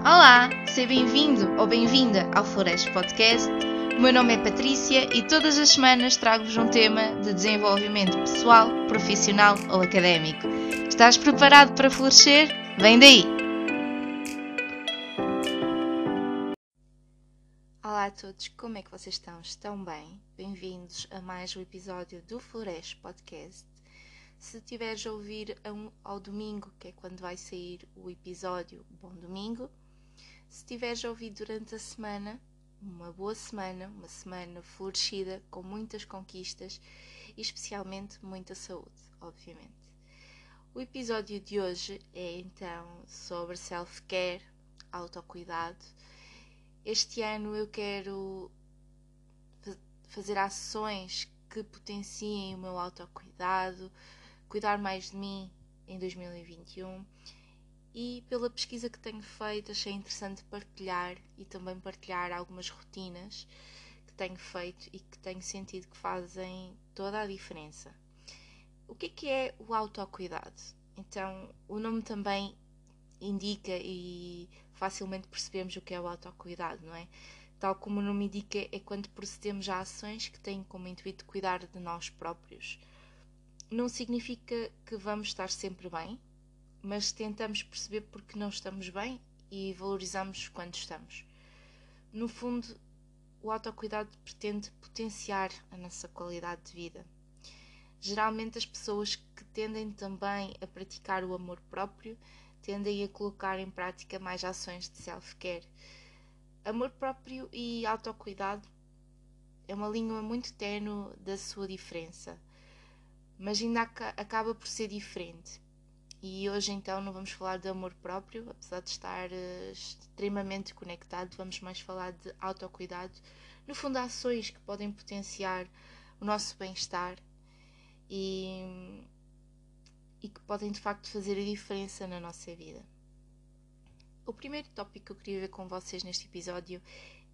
Olá, seja bem-vindo ou bem-vinda ao Flores Podcast. O meu nome é Patrícia e todas as semanas trago-vos um tema de desenvolvimento pessoal, profissional ou académico. Estás preparado para florescer? Vem daí! Olá a todos, como é que vocês estão? Estão bem? Bem-vindos a mais um episódio do Flores Podcast. Se tiveres a ouvir ao domingo, que é quando vai sair o episódio, bom domingo. Se tiveres a ouvir durante a semana, uma boa semana, uma semana florescida, com muitas conquistas e especialmente muita saúde, obviamente. O episódio de hoje é então sobre self-care, autocuidado. Este ano eu quero fazer ações que potenciem o meu autocuidado, cuidar mais de mim em 2021 e pela pesquisa que tenho feito achei interessante partilhar e também partilhar algumas rotinas que tenho feito e que tenho sentido que fazem toda a diferença. O que é que é o autocuidado? Então, o nome também indica e facilmente percebemos o que é o autocuidado, não é? Tal como o nome indica, é quando procedemos a ações que têm como intuito cuidar de nós próprios não significa que vamos estar sempre bem, mas tentamos perceber porque não estamos bem e valorizamos quando estamos. No fundo, o autocuidado pretende potenciar a nossa qualidade de vida. Geralmente, as pessoas que tendem também a praticar o amor próprio tendem a colocar em prática mais ações de self-care. Amor próprio e autocuidado é uma língua muito tenue da sua diferença mas ainda acaba por ser diferente. E hoje então não vamos falar de amor próprio, apesar de estar uh, extremamente conectado, vamos mais falar de autocuidado, no fundo ações que podem potenciar o nosso bem-estar e, e que podem de facto fazer a diferença na nossa vida. O primeiro tópico que eu queria ver com vocês neste episódio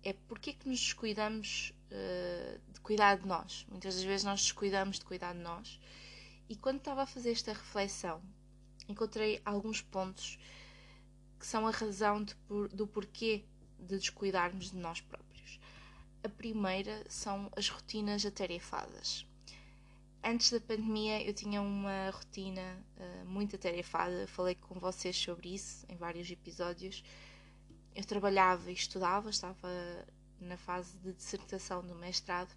é porque é que nos descuidamos uh, de cuidar de nós. Muitas das vezes nós descuidamos de cuidar de nós. E quando estava a fazer esta reflexão, encontrei alguns pontos que são a razão de, do porquê de descuidarmos de nós próprios. A primeira são as rotinas atarefadas. Antes da pandemia eu tinha uma rotina uh, muito atarefada, falei com vocês sobre isso em vários episódios eu trabalhava e estudava, estava na fase de dissertação do mestrado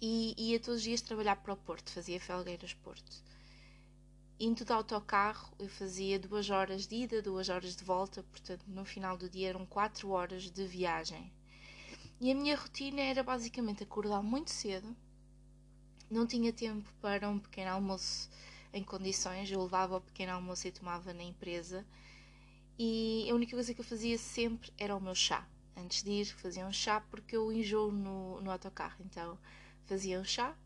e ia todos os dias trabalhar para o Porto, fazia Felgueiras Porto. Indo de autocarro, eu fazia duas horas de ida, duas horas de volta, portanto, no final do dia eram quatro horas de viagem. E a minha rotina era basicamente acordar muito cedo, não tinha tempo para um pequeno almoço em condições, eu levava o pequeno almoço e tomava na empresa e a única coisa que eu fazia sempre era o meu chá. Antes de ir, fazia um chá porque eu enjoo no, no autocarro. Então fazia um chá.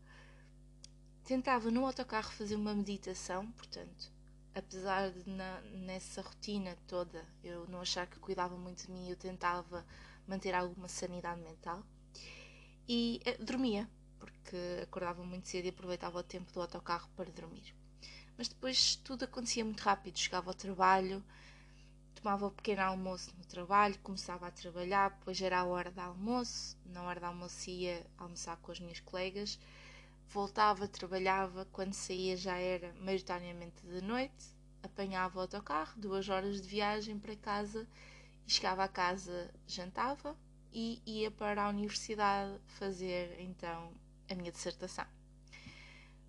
Tentava no autocarro fazer uma meditação, portanto, apesar de na, nessa rotina toda eu não achar que cuidava muito de mim, eu tentava manter alguma sanidade mental. E uh, dormia, porque acordava muito cedo e aproveitava o tempo do autocarro para dormir. Mas depois tudo acontecia muito rápido. Chegava ao trabalho, tomava o pequeno almoço no trabalho, começava a trabalhar, depois era a hora de almoço, na hora de almoço ia almoçar com as minhas colegas, voltava, trabalhava, quando saía já era maioritariamente de noite, apanhava o autocarro, duas horas de viagem para casa e chegava a casa, jantava e ia para a universidade fazer então a minha dissertação.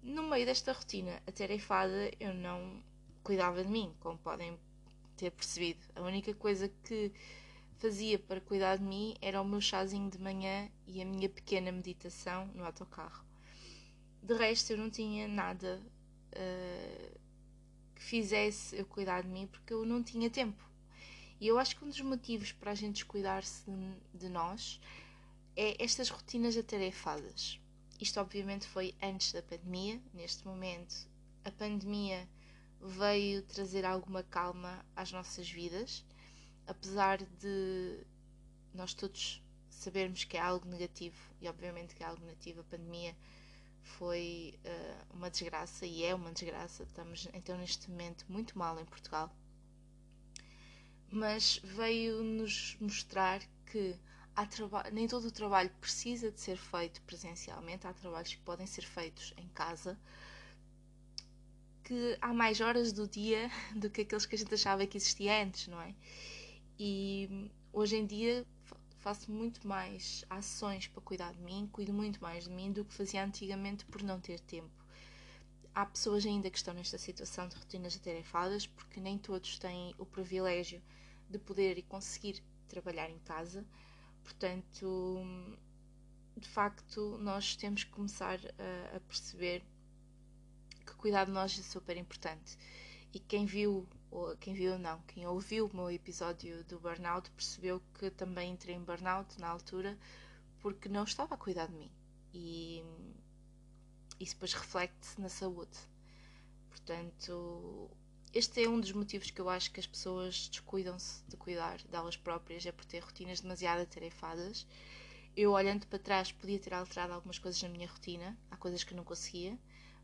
No meio desta rotina atarefada, eu não cuidava de mim, como podem ter percebido. A única coisa que fazia para cuidar de mim era o meu chazinho de manhã e a minha pequena meditação no autocarro. De resto, eu não tinha nada uh, que fizesse eu cuidar de mim porque eu não tinha tempo. E eu acho que um dos motivos para a gente cuidar-se de, de nós é estas rotinas atarefadas. Isto, obviamente, foi antes da pandemia. Neste momento, a pandemia veio trazer alguma calma às nossas vidas, apesar de nós todos sabermos que é algo negativo, e obviamente que é algo negativo, a pandemia foi uh, uma desgraça e é uma desgraça. Estamos então neste momento muito mal em Portugal. mas veio-nos mostrar que nem todo o trabalho precisa de ser feito presencialmente, há trabalhos que podem ser feitos em casa, que há mais horas do dia do que aqueles que a gente achava que existia antes, não é? E hoje em dia faço muito mais ações para cuidar de mim, cuido muito mais de mim do que fazia antigamente por não ter tempo. Há pessoas ainda que estão nesta situação de rotinas atarefadas porque nem todos têm o privilégio de poder e conseguir trabalhar em casa. Portanto, de facto, nós temos que começar a, a perceber que cuidar de nós é super importante. E quem viu quem viu não, quem ouviu o meu episódio do burnout percebeu que também entrei em burnout na altura porque não estava a cuidar de mim e isso depois reflete-se na saúde. Portanto, este é um dos motivos que eu acho que as pessoas descuidam-se de cuidar delas próprias, é por ter rotinas demasiado atarefadas. Eu, olhando para trás, podia ter alterado algumas coisas na minha rotina, há coisas que não conseguia,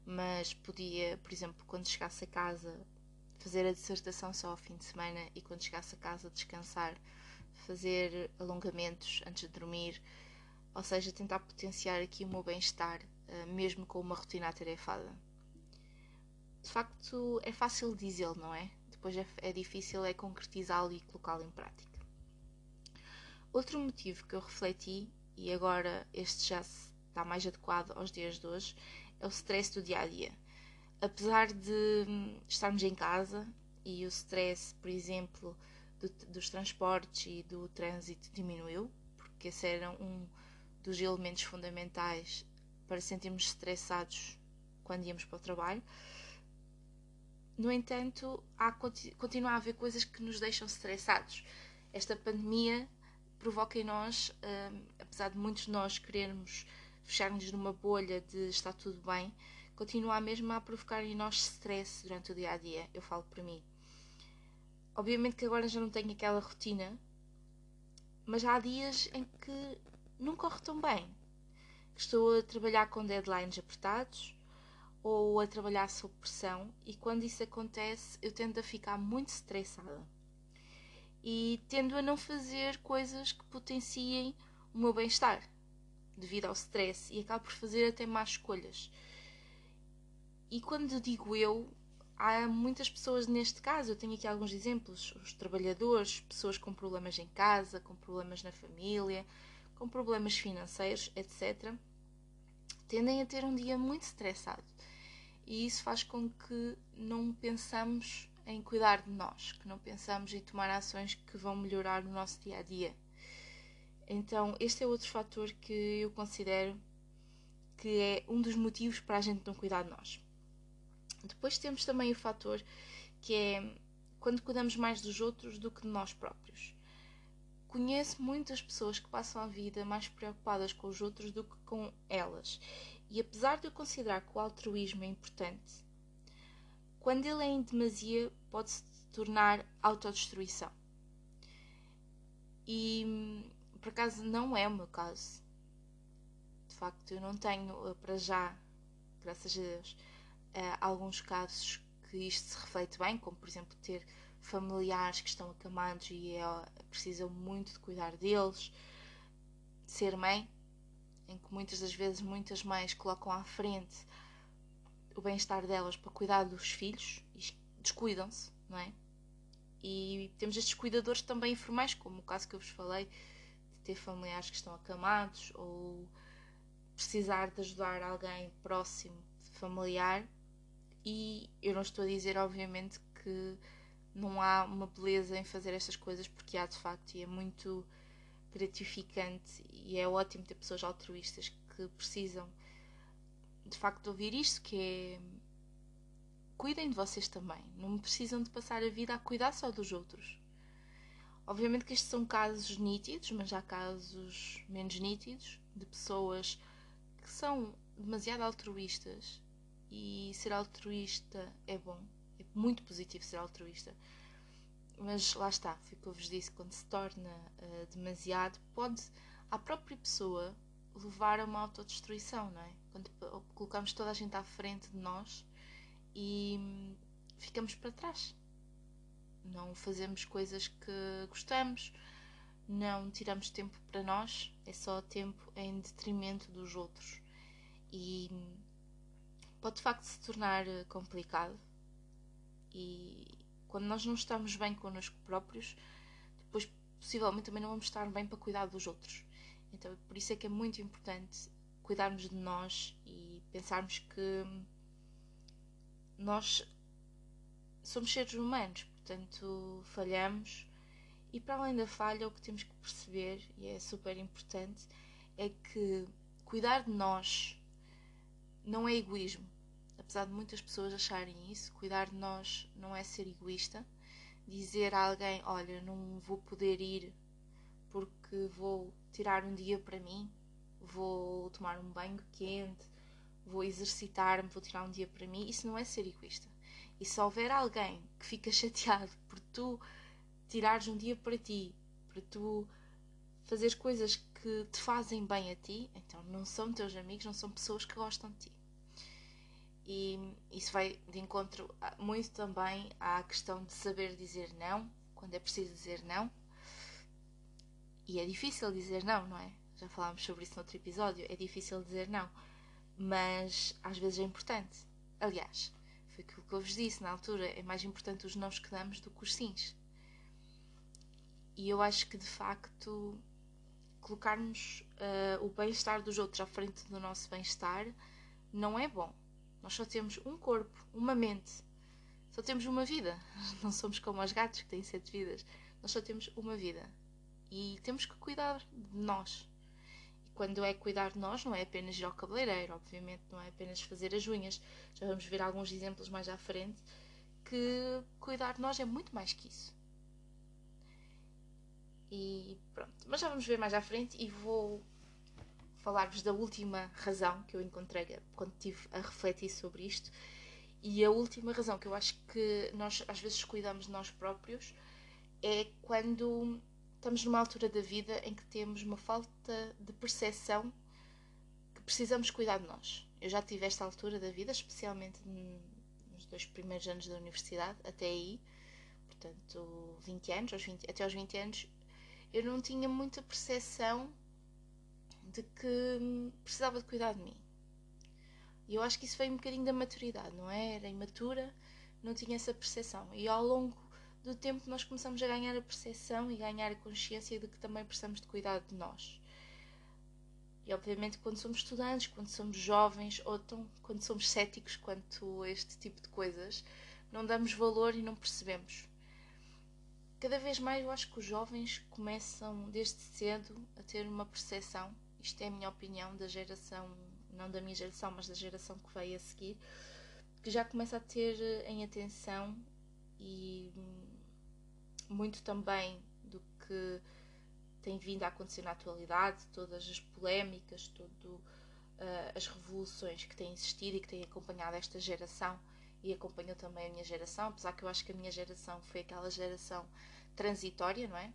mas podia, por exemplo, quando chegasse a casa, fazer a dissertação só ao fim de semana e quando chegasse a casa descansar, fazer alongamentos antes de dormir, ou seja, tentar potenciar aqui o meu bem-estar, eh, mesmo com uma rotina atarefada. De facto, é fácil dizê-lo, não é? Depois é, é difícil é concretizá-lo e colocá-lo em prática. Outro motivo que eu refleti, e agora este já está mais adequado aos dias de hoje, é o stress do dia a dia apesar de hum, estarmos em casa e o stress, por exemplo, do, dos transportes e do trânsito diminuiu, porque esse era um dos elementos fundamentais para sentirmos estressados quando íamos para o trabalho. No entanto, há, continua a haver coisas que nos deixam estressados. Esta pandemia provoca em nós, um, apesar de muitos de nós querermos fechar-nos numa bolha de está tudo bem, continua mesmo a provocar em nós stress durante o dia a dia. Eu falo para mim. Obviamente que agora já não tenho aquela rotina, mas há dias em que não corre tão bem. Estou a trabalhar com deadlines apertados ou a trabalhar sob pressão, e quando isso acontece, eu tendo a ficar muito estressada e tendo a não fazer coisas que potenciem o meu bem-estar devido ao stress e acabo por fazer até más escolhas. E quando digo eu, há muitas pessoas neste caso, eu tenho aqui alguns exemplos: os trabalhadores, pessoas com problemas em casa, com problemas na família, com problemas financeiros, etc., tendem a ter um dia muito estressado. E isso faz com que não pensamos em cuidar de nós, que não pensamos em tomar ações que vão melhorar o nosso dia a dia. Então, este é outro fator que eu considero que é um dos motivos para a gente não cuidar de nós. Depois temos também o fator que é quando cuidamos mais dos outros do que de nós próprios. Conheço muitas pessoas que passam a vida mais preocupadas com os outros do que com elas. E apesar de eu considerar que o altruísmo é importante, quando ele é em demasia, pode-se tornar autodestruição. E por acaso não é o meu caso. De facto, eu não tenho eh, para já, graças a Deus, uh, alguns casos que isto se reflete bem, como por exemplo ter familiares que estão acamados e é, precisam muito de cuidar deles, ser mãe, em que muitas das vezes muitas mães colocam à frente o bem-estar delas para cuidar dos filhos e descuidam-se, não é? E temos estes cuidadores também informais, como o caso que eu vos falei, de ter familiares que estão acamados ou precisar de ajudar alguém próximo, familiar, e eu não estou a dizer, obviamente, que não há uma beleza em fazer estas coisas, porque há de facto, e é muito gratificante e é ótimo ter pessoas altruístas que precisam de facto de ouvir isto, que é cuidem de vocês também, não precisam de passar a vida a cuidar só dos outros. Obviamente que estes são casos nítidos, mas há casos menos nítidos de pessoas que são demasiado altruístas e ser altruísta é bom, é muito positivo ser altruísta. Mas lá está, foi o que eu vos disse, quando se torna uh, demasiado, pode a própria pessoa levar a uma autodestruição, não é? Quando colocamos toda a gente à frente de nós e hum, ficamos para trás. não fazemos coisas que gostamos, não tiramos tempo para nós, é só tempo em detrimento dos outros. E pode de facto se tornar complicado. E quando nós não estamos bem connosco próprios, depois possivelmente também não vamos estar bem para cuidar dos outros. Então, por isso é que é muito importante cuidarmos de nós e pensarmos que nós somos seres humanos, portanto, falhamos. E para além da falha, o que temos que perceber, e é super importante, é que cuidar de nós não é egoísmo. Apesar de muitas pessoas acharem isso, cuidar de nós não é ser egoísta. Dizer a alguém: Olha, não vou poder ir porque vou tirar um dia para mim, vou tomar um banho quente, vou exercitar-me, vou tirar um dia para mim. Isso não é ser egoísta. E se houver alguém que fica chateado por tu tirares um dia para ti, para tu fazer coisas que te fazem bem a ti, então não são teus amigos, não são pessoas que gostam de ti. E isso vai de encontro muito também à questão de saber dizer não, quando é preciso dizer não. E é difícil dizer não, não é? Já falámos sobre isso no outro episódio. É difícil dizer não, mas às vezes é importante. Aliás, foi aquilo que eu vos disse na altura: é mais importante os nãos que damos do que os sims. E eu acho que de facto colocarmos uh, o bem-estar dos outros à frente do nosso bem-estar não é bom. Nós só temos um corpo, uma mente, só temos uma vida. Não somos como os gatos que têm sete vidas. Nós só temos uma vida e temos que cuidar de nós. E quando é cuidar de nós, não é apenas ir ao cabeleireiro, obviamente, não é apenas fazer as unhas. Já vamos ver alguns exemplos mais à frente que cuidar de nós é muito mais que isso. E pronto, mas já vamos ver mais à frente e vou falar-vos da última razão que eu encontrei quando estive a refletir sobre isto. E a última razão que eu acho que nós às vezes cuidamos de nós próprios é quando estamos numa altura da vida em que temos uma falta de percepção que precisamos cuidar de nós. Eu já tive esta altura da vida, especialmente nos dois primeiros anos da universidade, até aí, portanto, 20 anos, aos 20, até aos 20 anos, eu não tinha muita percepção de que precisava de cuidar de mim. E eu acho que isso veio um bocadinho da maturidade, não é? Era imatura, não tinha essa percepção. E ao longo do tempo nós começamos a ganhar a percepção e ganhar a consciência de que também precisamos de cuidar de nós. E obviamente quando somos estudantes, quando somos jovens ou então, quando somos céticos quanto a este tipo de coisas, não damos valor e não percebemos cada vez mais eu acho que os jovens começam desde cedo a ter uma percepção, isto é a minha opinião, da geração, não da minha geração, mas da geração que veio a seguir, que já começa a ter em atenção e muito também do que tem vindo a acontecer na atualidade, todas as polémicas, todo, uh, as revoluções que têm existido e que têm acompanhado esta geração e acompanhou também a minha geração, apesar que eu acho que a minha geração foi aquela geração transitória, não é?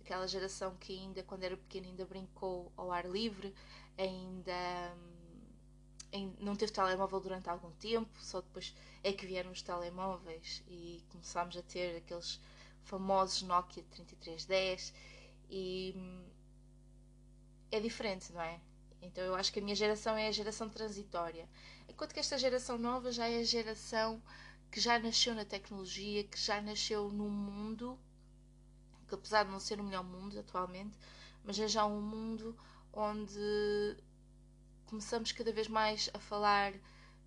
Aquela geração que ainda, quando era pequena, ainda brincou ao ar livre, ainda, ainda não teve telemóvel durante algum tempo, só depois é que vieram os telemóveis e começámos a ter aqueles famosos Nokia 3310 e é diferente, não é? Então eu acho que a minha geração é a geração transitória. Enquanto que esta geração nova já é a geração que já nasceu na tecnologia, que já nasceu num mundo que apesar de não ser o melhor mundo atualmente, mas é já um mundo onde começamos cada vez mais a falar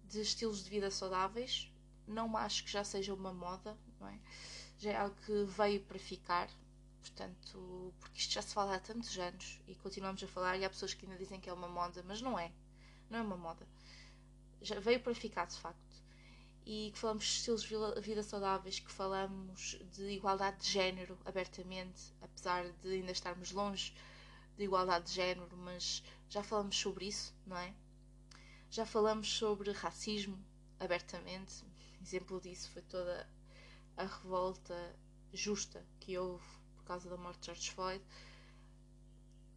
de estilos de vida saudáveis. Não acho que já seja uma moda, não é? Já é algo que veio para ficar. Portanto, porque isto já se fala há tantos anos e continuamos a falar, e há pessoas que ainda dizem que é uma moda, mas não é. Não é uma moda. Já veio para ficar, de facto. E que falamos de estilos de vida saudáveis, que falamos de igualdade de género abertamente, apesar de ainda estarmos longe de igualdade de género, mas já falamos sobre isso, não é? Já falamos sobre racismo abertamente. Exemplo disso foi toda a revolta justa que houve por causa da morte de George Floyd.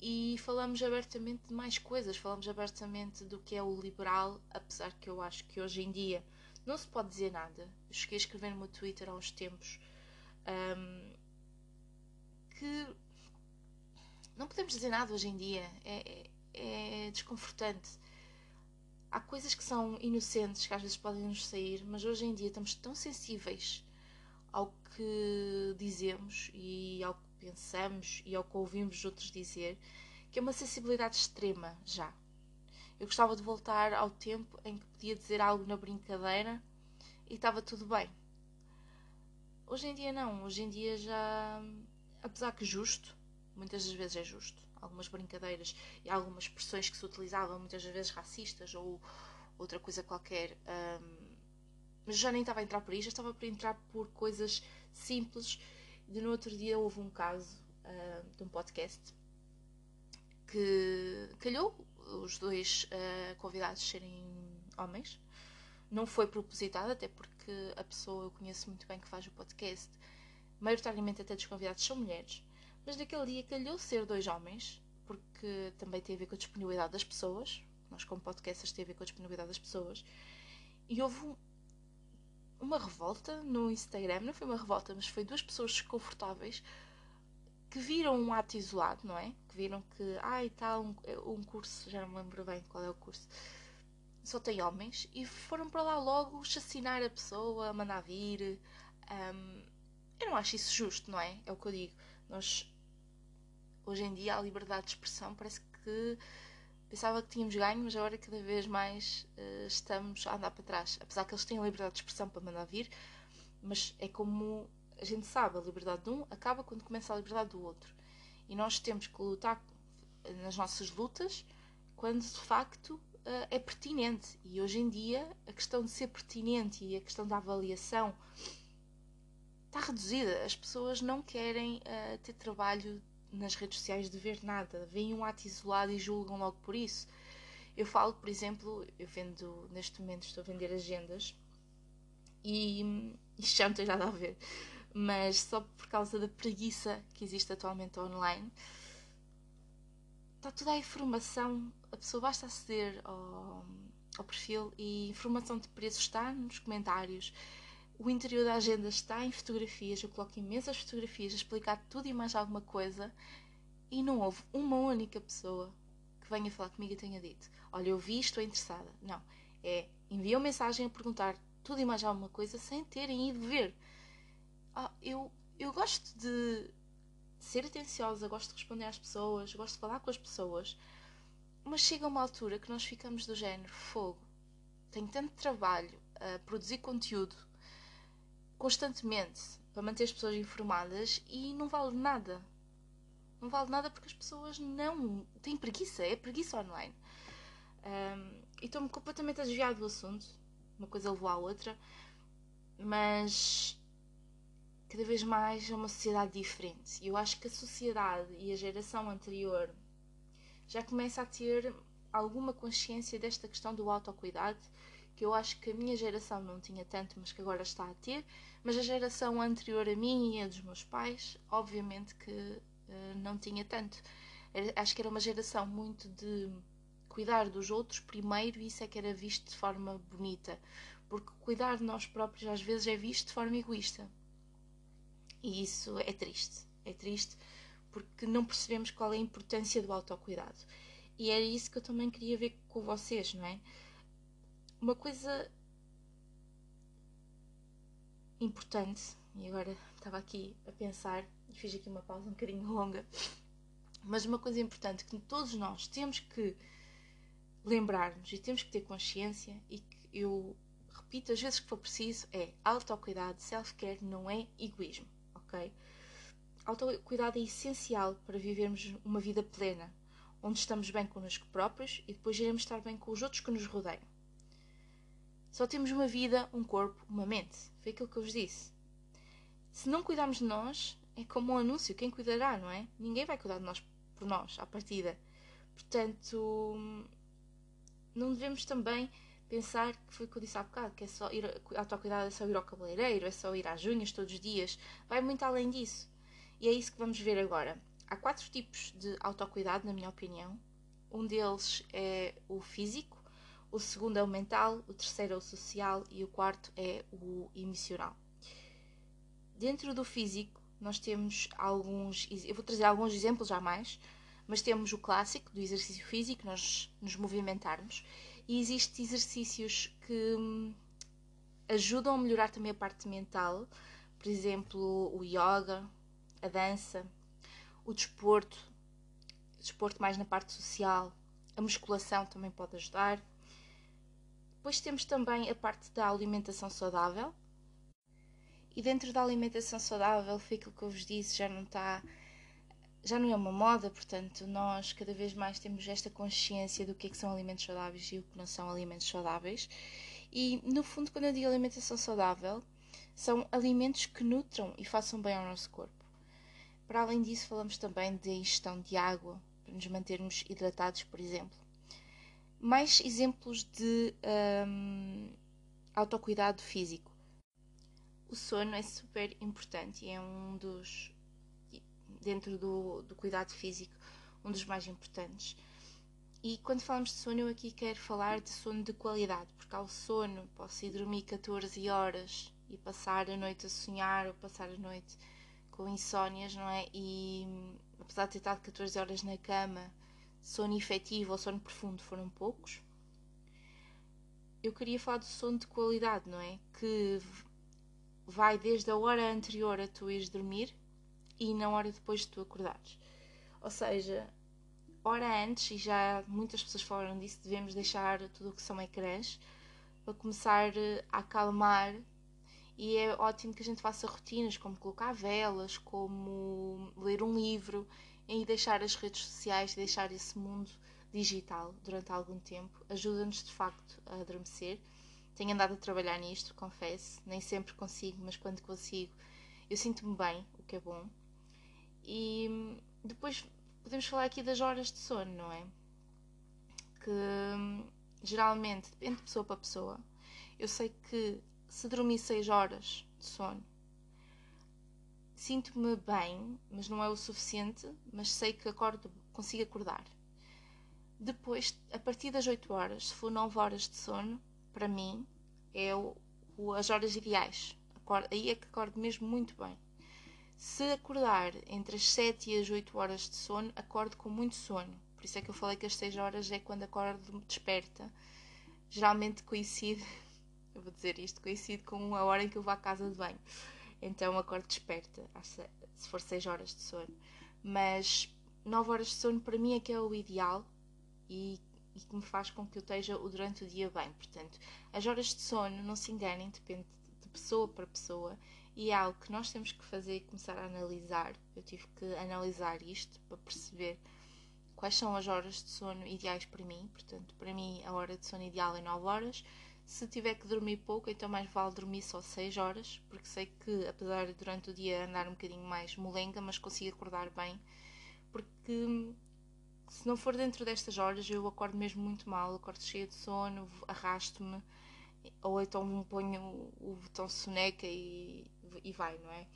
E falamos abertamente de mais coisas, falamos abertamente do que é o liberal, apesar que eu acho que hoje em dia não se pode dizer nada. Eu cheguei a escrever no meu Twitter há uns tempos Um, que não podemos dizer nada hoje em dia. É, é, é desconfortante. Há coisas que são inocentes que às vezes podem nos sair, mas hoje em dia estamos tão sensíveis ao que dizemos e ao que pensamos e ao que ouvimos outros dizer que é uma sensibilidade extrema já. Eu gostava de voltar ao tempo em que podia dizer algo na brincadeira e estava tudo bem. Hoje em dia não, hoje em dia já, apesar que justo, muitas das vezes é justo, algumas brincadeiras e algumas expressões que se utilizavam, muitas das vezes racistas ou outra coisa qualquer, um, mas já nem estava a entrar por aí, já estava a entrar por coisas simples. E no outro dia houve um caso uh, de um podcast que calhou os dois uh, convidados serem homens. Não foi propositado, até porque a pessoa eu conheço muito bem que faz o podcast, maioritariamente até dos convidados são mulheres. Mas naquele dia calhou ser dois homens, porque também tem a ver com a disponibilidade das pessoas. Nós, como podcasters, tem a ver com a disponibilidade das pessoas. E houve uma revolta no Instagram, não foi uma revolta, mas foi duas pessoas desconfortáveis que viram um ato isolado, não é? Que viram que, ai, ah, tal, um, um curso, já não me lembro bem qual é o curso, só tem homens, e foram para lá logo chacinar a pessoa, mandar vir. Um, eu não acho isso justo, não é? É o que eu digo. Nós, hoje em dia, a liberdade de expressão parece que pensava que tínhamos ganho, mas agora cada vez mais uh, estamos a andar para trás. Apesar que eles têm a liberdade de expressão para mandar vir, mas é como a gente sabe, a liberdade de um acaba quando começa a liberdade do outro. E nós temos que lutar nas nossas lutas quando de facto uh, é pertinente. E hoje em dia a questão de ser pertinente e a questão da avaliação está reduzida. As pessoas não querem uh, ter trabalho nas redes sociais de ver nada, veem um ato isolado e julgam logo por isso. Eu falo, por exemplo, eu vendo, neste momento estou a vender agendas e isto já não tem nada a ver, mas só por causa da preguiça que existe atualmente online, está toda a informação, a pessoa basta aceder ao, ao perfil e informação de preço está nos comentários. O interior da agenda está em fotografias, eu coloco imensas fotografias a explicar tudo e mais alguma coisa e não houve uma única pessoa que venha falar comigo e tenha dito: Olha, eu vi, estou interessada. Não. É enviam mensagem a perguntar tudo e mais alguma coisa sem terem ido ver. Ah, eu, eu gosto de ser atenciosa, gosto de responder às pessoas, gosto de falar com as pessoas, mas chega uma altura que nós ficamos do género: fogo, tenho tanto trabalho a produzir conteúdo constantemente para manter as pessoas informadas e não vale nada. Não vale nada porque as pessoas não têm preguiça, é preguiça online. Um, e estou-me completamente a desviar do assunto, uma coisa levou à outra, mas cada vez mais é uma sociedade diferente. E eu acho que a sociedade e a geração anterior já começa a ter alguma consciência desta questão do autocuidado que eu acho que a minha geração não tinha tanto, mas que agora está a ter, mas a geração anterior a mim e a dos meus pais, obviamente que uh, não tinha tanto. Era, acho que era uma geração muito de cuidar dos outros primeiro e isso é que era visto de forma bonita, porque cuidar de nós próprios às vezes é visto de forma egoísta. E isso é triste. É triste porque não percebemos qual é a importância do autocuidado. E era isso que eu também queria ver com vocês, não é? Uma coisa importante, e agora estava aqui a pensar e fiz aqui uma pausa um bocadinho longa, mas uma coisa importante que todos nós temos que lembrar-nos e temos que ter consciência e que eu repito às vezes que for preciso é autocuidado, self-care não é egoísmo, ok? Autocuidado é essencial para vivermos uma vida plena, onde estamos bem connosco próprios e depois iremos estar bem com os outros que nos rodeiam. Só temos uma vida, um corpo, uma mente. Foi aquilo que eu vos disse. Se não cuidarmos de nós, é como um anúncio: quem cuidará, não é? Ninguém vai cuidar de nós por nós, à partida. Portanto, não devemos também pensar que foi o que eu disse há bocado, que é só ir a autocuidado é só ir ao cabeleireiro, é só ir às unhas todos os dias. Vai muito além disso. E é isso que vamos ver agora. Há quatro tipos de autocuidado, na minha opinião. Um deles é o físico, o segundo é o mental, o terceiro é o social e o quarto é o emocional. dentro do físico, nós temos alguns. Eu vou trazer alguns exemplos já mais, mas temos o clássico do exercício físico, nós nos movimentarmos, e existem exercícios que hum, ajudam a melhorar também a parte mental, por exemplo, o yoga, a dança, o desporto, desporto mais na parte social, a musculação também pode ajudar. Depois temos também a parte da alimentação saudável. E dentro da alimentação saudável, foi aquilo que eu vos disse, já não está já não é uma moda, portanto, nós cada vez mais temos esta consciência do que, é que são alimentos saudáveis e o que não são alimentos saudáveis. E, no fundo, quando eu digo alimentação saudável, são alimentos que nutram e façam bem ao nosso corpo. Para além disso, falamos também de ingestão de água, para nos mantermos hidratados, por exemplo. Mais exemplos de um, autocuidado físico. O sono é super importante e é um dos dentro do, do cuidado físico, um dos mais importantes. E quando falamos de sono, eu aqui quero falar de sono de qualidade, porque ao sono posso ir dormir 14 horas e passar a noite a sonhar ou passar a noite com insónias, não é? E apesar de ter estado 14 horas na cama, sono efetivo ou sono profundo foram poucos. Eu queria falar do sono de qualidade, não é? Que vai desde a hora anterior a tu ires dormir e na hora depois de tu acordares. Ou seja, hora antes, e já muitas pessoas falaram disso, devemos deixar tudo o que são ecrãs para começar a acalmar. E é ótimo que a gente faça rotinas como colocar velas, como ler um livro e deixar as redes sociais, deixar esse mundo digital durante algum tempo. Ajuda-nos de facto a adormecer. Tenho andado a trabalhar nisto, confesso. Nem sempre consigo, mas quando consigo, eu sinto-me bem, o que é bom. E depois podemos falar aqui das horas de sono, não é? Que geralmente depende de pessoa para pessoa. Eu sei que se dormir 6 horas de sono, sinto-me bem, mas não é o suficiente, mas sei que acordo, consigo acordar. Depois, a partir das 8 horas, se for 9 horas de sono, para mim é o, o, as horas ideais. Acordo, aí é que acordo mesmo muito bem. Se acordar entre as 7 e as 8 horas de sono, acordo com muito sono. Por isso é que eu falei que as 6 horas é quando acordo desperta. Geralmente coincide, eu vou dizer isto, coincide com a hora em que eu vou à casa de banho. Então acordo desperta, se for 6 horas de sono. Mas 9 horas de sono para mim é que é o ideal e, e que me faz com que eu esteja durante o dia bem. Portanto, as horas de sono, não se enganem, depende de pessoa para pessoa e é algo que nós temos que fazer começar a analisar. Eu tive que analisar isto para perceber quais são as horas de sono ideais para mim. Portanto, para mim, a hora de sono ideal é 9 horas. Se tiver que dormir pouco, então mais vale dormir só 6 horas, porque sei que, apesar de durante o dia andar um bocadinho mais molenga, mas consigo acordar bem. Porque se não for dentro destas horas, eu acordo mesmo muito mal, acordo cheia de sono, arrasto-me, ou então ponho o botão soneca e e vai, não é?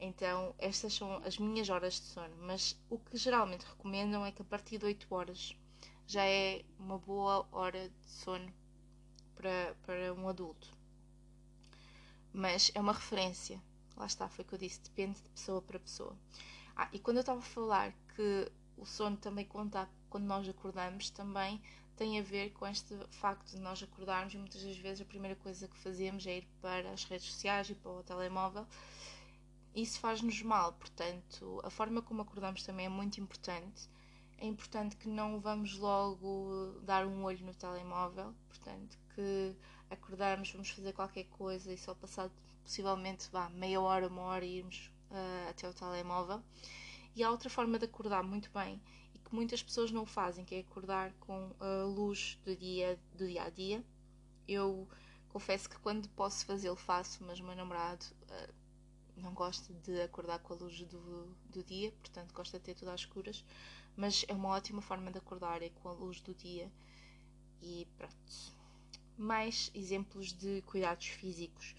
Então, estas são as minhas horas de sono, mas o que geralmente recomendam é que a partir de 8 horas já é uma boa hora de sono para, para um adulto. Mas é uma referência, lá está, foi o que eu disse, depende de pessoa para pessoa. Ah, e quando eu estava a falar que o sono também conta quando nós acordamos, também tem a ver com este facto de nós acordarmos e muitas das vezes a primeira coisa que fazemos é ir para as redes sociais e para o telemóvel. Isso faz-nos mal, portanto, a forma como acordamos também é muito importante. É importante que não vamos logo dar um olho no telemóvel, portanto, que acordamos, vamos fazer qualquer coisa e só passado possivelmente vá meia hora, uma hora irmos uh, até o telemóvel. E há outra forma de acordar muito bem que muitas pessoas não fazem, que é acordar com a luz do dia, do dia a dia. Eu confesso que quando posso fazê-lo faço, mas o meu namorado uh, não gosta de acordar com a luz do, do dia, portanto gosta de ter tudo às escuras, mas é uma ótima forma de acordar, é com a luz do dia. E pronto. Mais exemplos de cuidados físicos.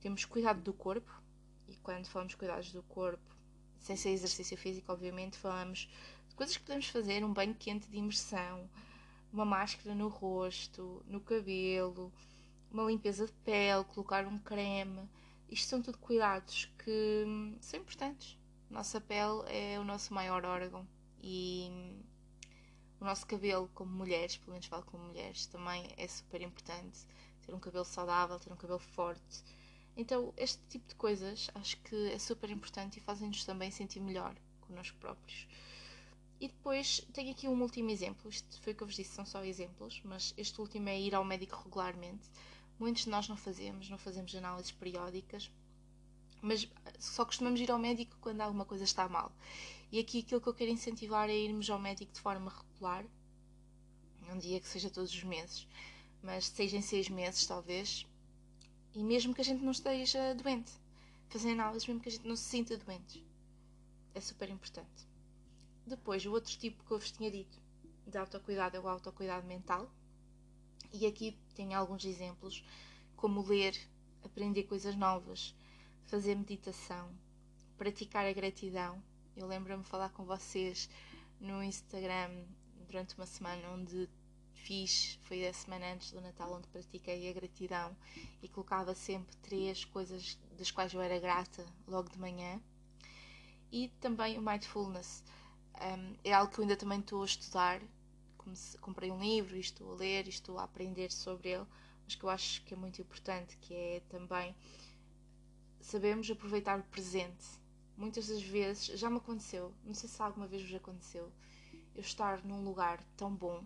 Temos cuidado do corpo, e quando falamos de cuidados do corpo, sem ser exercício físico, obviamente, falamos Coisas que podemos fazer: um banho quente de imersão, uma máscara no rosto, no cabelo, uma limpeza de pele, colocar um creme. Isto são tudo cuidados que hum, são importantes. Nossa pele é o nosso maior órgão e o nosso cabelo, como mulheres, pelo menos falo como mulheres, também é super importante. Ter um cabelo saudável, ter um cabelo forte. Então, este tipo de coisas acho que é super importante e fazem-nos também sentir melhor connosco próprios. E depois tenho aqui um último exemplo. Isto foi o que eu vos disse, são só exemplos, mas este último é ir ao médico regularmente. Muitos de nós não fazemos, não fazemos análises periódicas, mas só costumamos ir ao médico quando alguma coisa está mal. E aqui aquilo que eu quero incentivar é irmos ao médico de forma regular, um dia que seja todos os meses, mas seja em seis meses talvez, e mesmo que a gente não esteja doente, fazer análises mesmo que a gente não se sinta doente. É super importante. Depois, o outro tipo que eu vos tinha dito de autocuidado é o autocuidado mental. E aqui tenho alguns exemplos, como ler, aprender coisas novas, fazer meditação, praticar a gratidão. Eu lembro-me de falar com vocês no Instagram durante uma semana onde fiz, foi a semana antes do Natal, onde pratiquei a gratidão e colocava sempre três coisas das quais eu era grata logo de manhã. E também o mindfulness. Um, é algo que eu ainda também estou a estudar. Comprei um livro e estou a ler e estou a aprender sobre ele, mas que eu acho que é muito importante, que é também sabemos aproveitar o presente. Muitas das vezes, já me aconteceu, não sei se alguma vez vos aconteceu, eu estar num lugar tão bom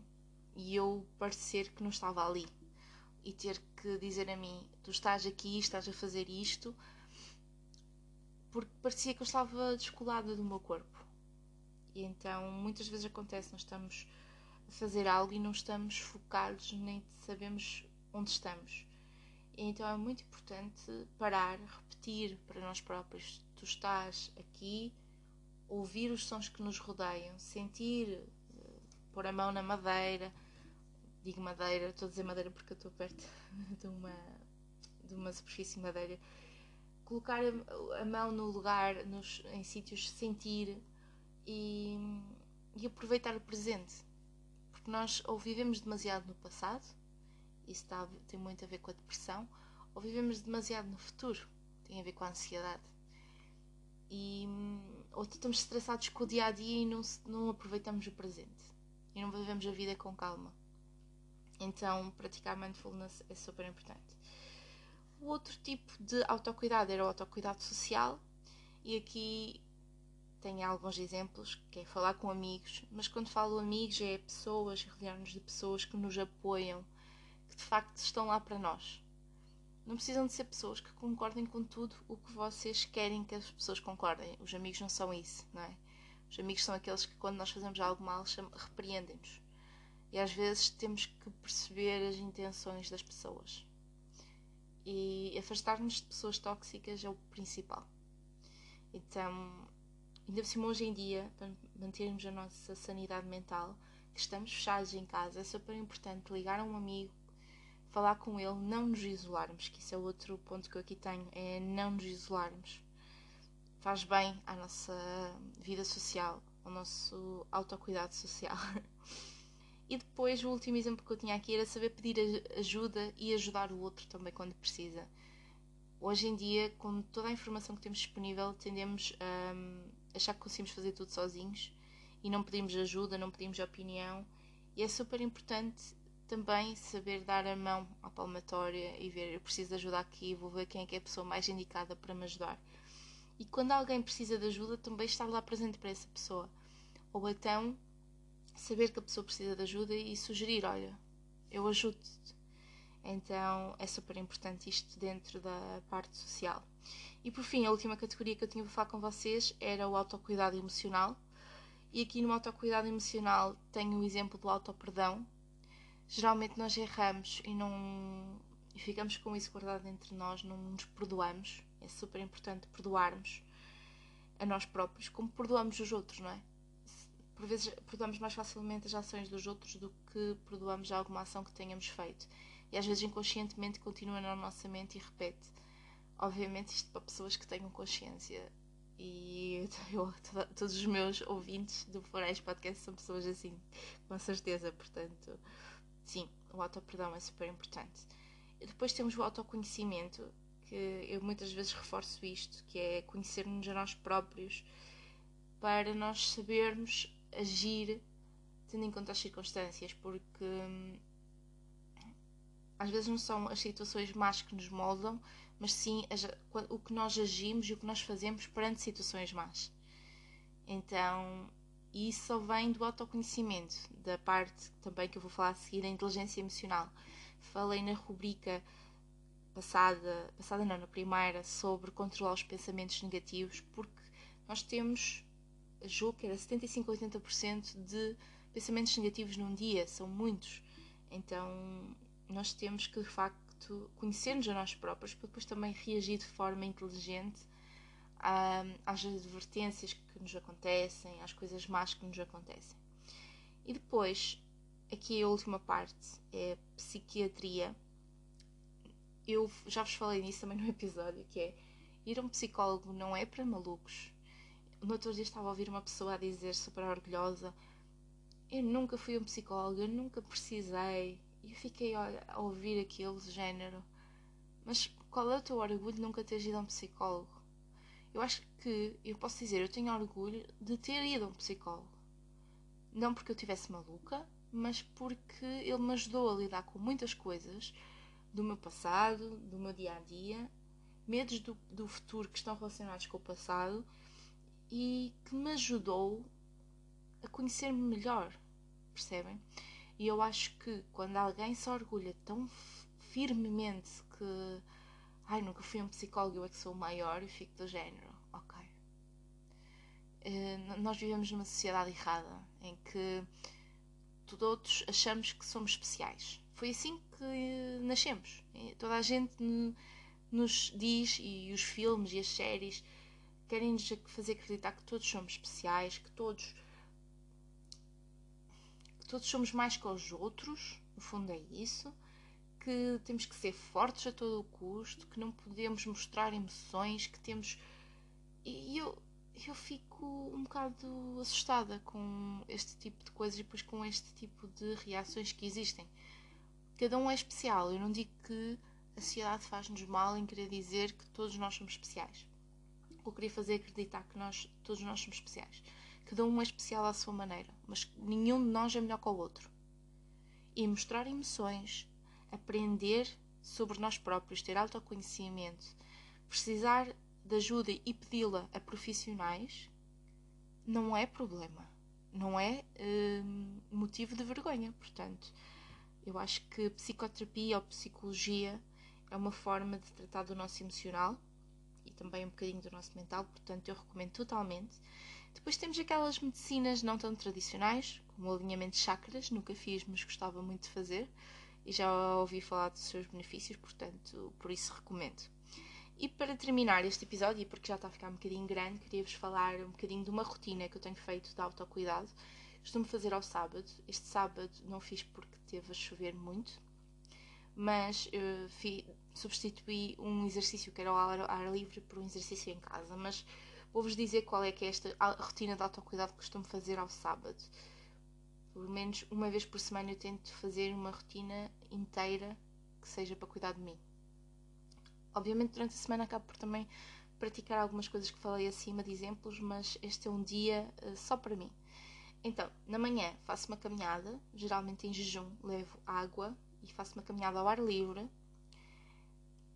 e eu parecer que não estava ali e ter que dizer a mim: Tu estás aqui, estás a fazer isto, porque parecia que eu estava descolada do meu corpo. E então muitas vezes acontece, nós estamos a fazer algo e não estamos focados, nem sabemos onde estamos. Então é muito importante parar, repetir para nós próprios: Tu estás aqui, ouvir os sons que nos rodeiam, sentir, eh, pôr a mão na madeira, digo madeira, estou a dizer madeira porque estou perto de uma, de uma superfície de madeira, colocar a mão no lugar, nos, em sítios, sentir e, e aproveitar o presente. Porque nós ou vivemos demasiado no passado, isso está, tem muito a ver com a depressão, ou vivemos demasiado no futuro, tem a ver com a ansiedade. E, ou estamos estressados com o dia a dia e não, não aproveitamos o presente e não vivemos a vida com calma. Então, praticar mindfulness é super importante. O outro tipo de autocuidado era o autocuidado social, e aqui tenho alguns exemplos, que é falar com amigos, mas quando falo amigos é pessoas, rodear-nos de pessoas que nos apoiam, que de facto estão lá para nós. Não precisam de ser pessoas que concordem com tudo o que vocês querem que as pessoas concordem. Os amigos não são isso, não é? Os amigos são aqueles que quando nós fazemos algo mal repreendem-nos. E às vezes temos que perceber as intenções das pessoas. E afastar-nos de pessoas tóxicas é o principal. Então, ainda por cima hoje em dia, para mantermos a nossa sanidade mental, que estamos fechados em casa, é super importante ligar a um amigo, falar com ele, não nos isolarmos, que isso é outro ponto que eu aqui tenho, é não nos isolarmos. Faz bem à nossa vida social, ao nosso autocuidado social. E depois, o último exemplo que eu tinha aqui era saber pedir ajuda e ajudar o outro também quando precisa. Hoje em dia, com toda a informação que temos disponível, tendemos a achar que conseguimos fazer tudo sozinhos e não pedimos ajuda, não pedimos opinião. E é super importante também saber dar a mão à palmatória e ver, eu preciso de ajuda aqui, vou ver quem é que é a pessoa mais indicada para me ajudar. E quando alguém precisa de ajuda, também estar lá presente para essa pessoa. Ou então saber que a pessoa precisa de ajuda e sugerir: olha, eu ajudo-te. Então é super importante isto dentro da parte social. E por fim, a última categoria que eu tinha para falar com vocês era o autocuidado emocional. E aqui no autocuidado emocional tenho o exemplo do autoperdão. Geralmente nós erramos e não e ficamos com isso guardado entre nós, não nos perdoamos. É super importante perdoarmos a nós próprios, como perdoamos os outros, não é? por vezes perdoamos mais facilmente as ações dos outros do que perdoamos alguma ação que tenhamos feito. E às vezes inconscientemente continua na nossa mente e repete. Obviamente isto para pessoas que tenham consciência. E eu, todos os meus ouvintes do Florais Podcast são pessoas assim, com certeza. Portanto, sim, o auto-perdão é super importante. E depois temos o autoconhecimento, que eu muitas vezes reforço isto, que é conhecermos a nós próprios para nós sabermos agir tendo em conta as circunstâncias, porque hum, às vezes não são as situações más que nos moldam, mas sim as, o que nós agimos e o que nós fazemos perante situações más. Então, isso só vem do autoconhecimento, da parte também que eu vou falar a seguir, da inteligência emocional. Falei na rubrica passada, passada não, na primeira, sobre controlar os pensamentos negativos, porque nós temos, julgo que era 75 a 80% de pensamentos negativos num dia, são muitos. Então nós temos que de facto conhecer-nos a nós próprios para depois também reagir de forma inteligente às advertências que nos acontecem, às coisas más que nos acontecem. E depois, aqui a última parte é psiquiatria. Eu já vos falei nisso também no episódio, que é ir a um psicólogo não é para malucos. No outro dia estava a ouvir uma pessoa a dizer super orgulhosa eu nunca fui um psicólogo, eu nunca precisei. E eu fiquei a ouvir aquilo de género. Mas qual é o teu orgulho de nunca teres ido a um psicólogo? Eu acho que eu posso dizer, eu tenho orgulho de ter ido a um psicólogo. Não porque eu tivesse maluca, mas porque ele me ajudou a lidar com muitas coisas do meu passado, do meu dia a dia, medos do, do futuro que estão relacionados com o passado e que me ajudou a conhecer-me melhor percebem? E eu acho que quando alguém se orgulha tão firmemente que ai, nunca fui um psicólogo, eu é que sou o maior, eu fico do género, ok. Uh, nós vivemos numa sociedade errada em que todos achamos que somos especiais. Foi assim que nascemos. Toda a gente nos diz, e os filmes e as séries querem nos fazer acreditar que todos somos especiais, que todos todos somos mais que os outros, no fundo é isso, que temos que ser fortes a todo o custo, que não podemos mostrar emoções, que temos. E eu, eu fico um bocado assustada com este tipo de coisas e depois com este tipo de reações que existem. Cada um é especial. Eu não digo que a sociedade faz-nos mal em querer dizer que todos nós somos especiais. Ou querer fazer acreditar que nós, todos nós somos especiais. Cada um é especial à sua maneira, mas nenhum de nós é melhor que o outro. E mostrar emoções, aprender sobre nós próprios, ter autoconhecimento, precisar de ajuda e pedi-la a profissionais, não é problema. Não é hum, motivo de vergonha. Portanto, eu acho que psicoterapia ou psicologia é uma forma de tratar do nosso emocional e também um bocadinho do nosso mental, portanto, eu recomendo totalmente. Depois temos aquelas medicinas não tão tradicionais, como o alinhamento de chakras, nunca fiz, mas gostava muito de fazer e já ouvi falar dos seus benefícios, portanto, por isso recomendo. E para terminar este episódio, porque já está a ficar um bocadinho grande, queria-vos falar um bocadinho de uma rotina que eu tenho feito de autocuidado. Costumo fazer ao sábado. Este sábado não fiz porque teve a chover muito, mas fi, substituí um exercício que era ao ar, ar livre por um exercício em casa. Mas Vou-vos dizer qual é que é esta rotina de autocuidado que costumo fazer ao sábado. Pelo menos uma vez por semana eu tento fazer uma rotina inteira que seja para cuidar de mim. Obviamente durante a semana acabo por também praticar algumas coisas que falei acima de exemplos, mas este é um dia uh, só para mim. Então, na manhã faço uma caminhada, geralmente em jejum, levo água e faço uma caminhada ao ar livre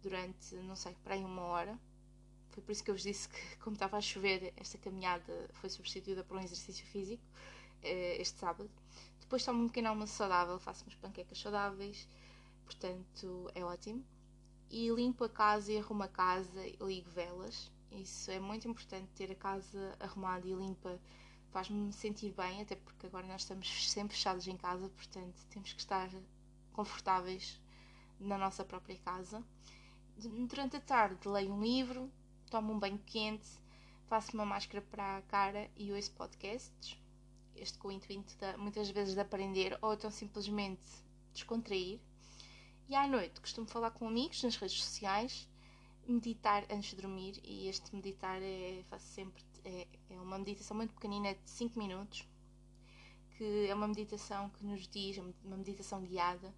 durante, não sei, para aí uma hora. Foi por isso que eu vos disse que, como estava a chover, esta caminhada foi substituída por um exercício físico este sábado. Depois tomo um pequeno almoço saudável, faço umas panquecas saudáveis, portanto é ótimo. E limpo a casa e arrumo a casa ligo velas. Isso é muito importante, ter a casa arrumada e limpa faz-me sentir bem, até porque agora nós estamos sempre fechados em casa, portanto temos que estar confortáveis na nossa própria casa. Durante a tarde leio um livro, tomo um banho quente, faço uma máscara para a cara e ouço podcasts. Este com o intuito de, muitas vezes de aprender ou então simplesmente descontrair. E à noite costumo falar com amigos nas redes sociais, meditar antes de dormir e este meditar é, faço sempre é, é uma meditação muito pequenina de 5 minutos que é uma meditação que nos diz, uma meditação guiada,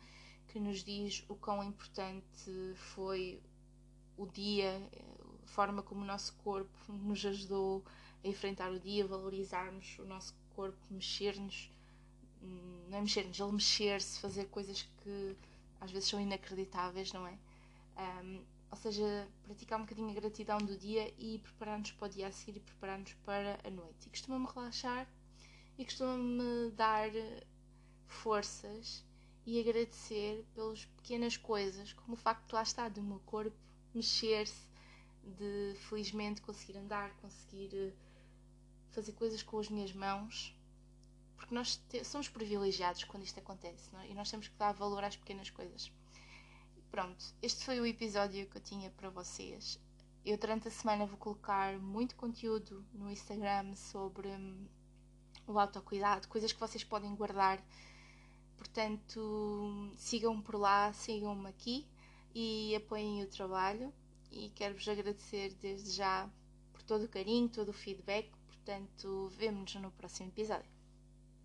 que nos diz o quão importante foi o dia, a forma como o nosso corpo nos ajudou a enfrentar o dia, valorizarmos o nosso corpo, mexer-nos, hum, não é mexer-nos, ele mexer-se, fazer coisas que às vezes são inacreditáveis, não é? Um, ou seja, praticar um bocadinho a gratidão do dia e preparar-nos para o dia a seguir e preparar-nos para a noite. E costuma-me relaxar e costuma-me dar forças e agradecer pelas pequenas coisas, como o facto de lá estar do meu corpo mexer-se, de felizmente conseguir andar, conseguir fazer coisas com as minhas mãos, porque nós somos privilegiados quando isto acontece não? É? e nós temos que dar valor às pequenas coisas. Pronto, este foi o episódio que eu tinha para vocês. Eu durante a semana vou colocar muito conteúdo no Instagram sobre hum, o autocuidado, coisas que vocês podem guardar. Portanto, sigam por lá, sigam-me aqui e apoiem o trabalho. E quero-vos agradecer desde já por todo o carinho, todo o feedback. Portanto, vemo-nos no próximo episódio.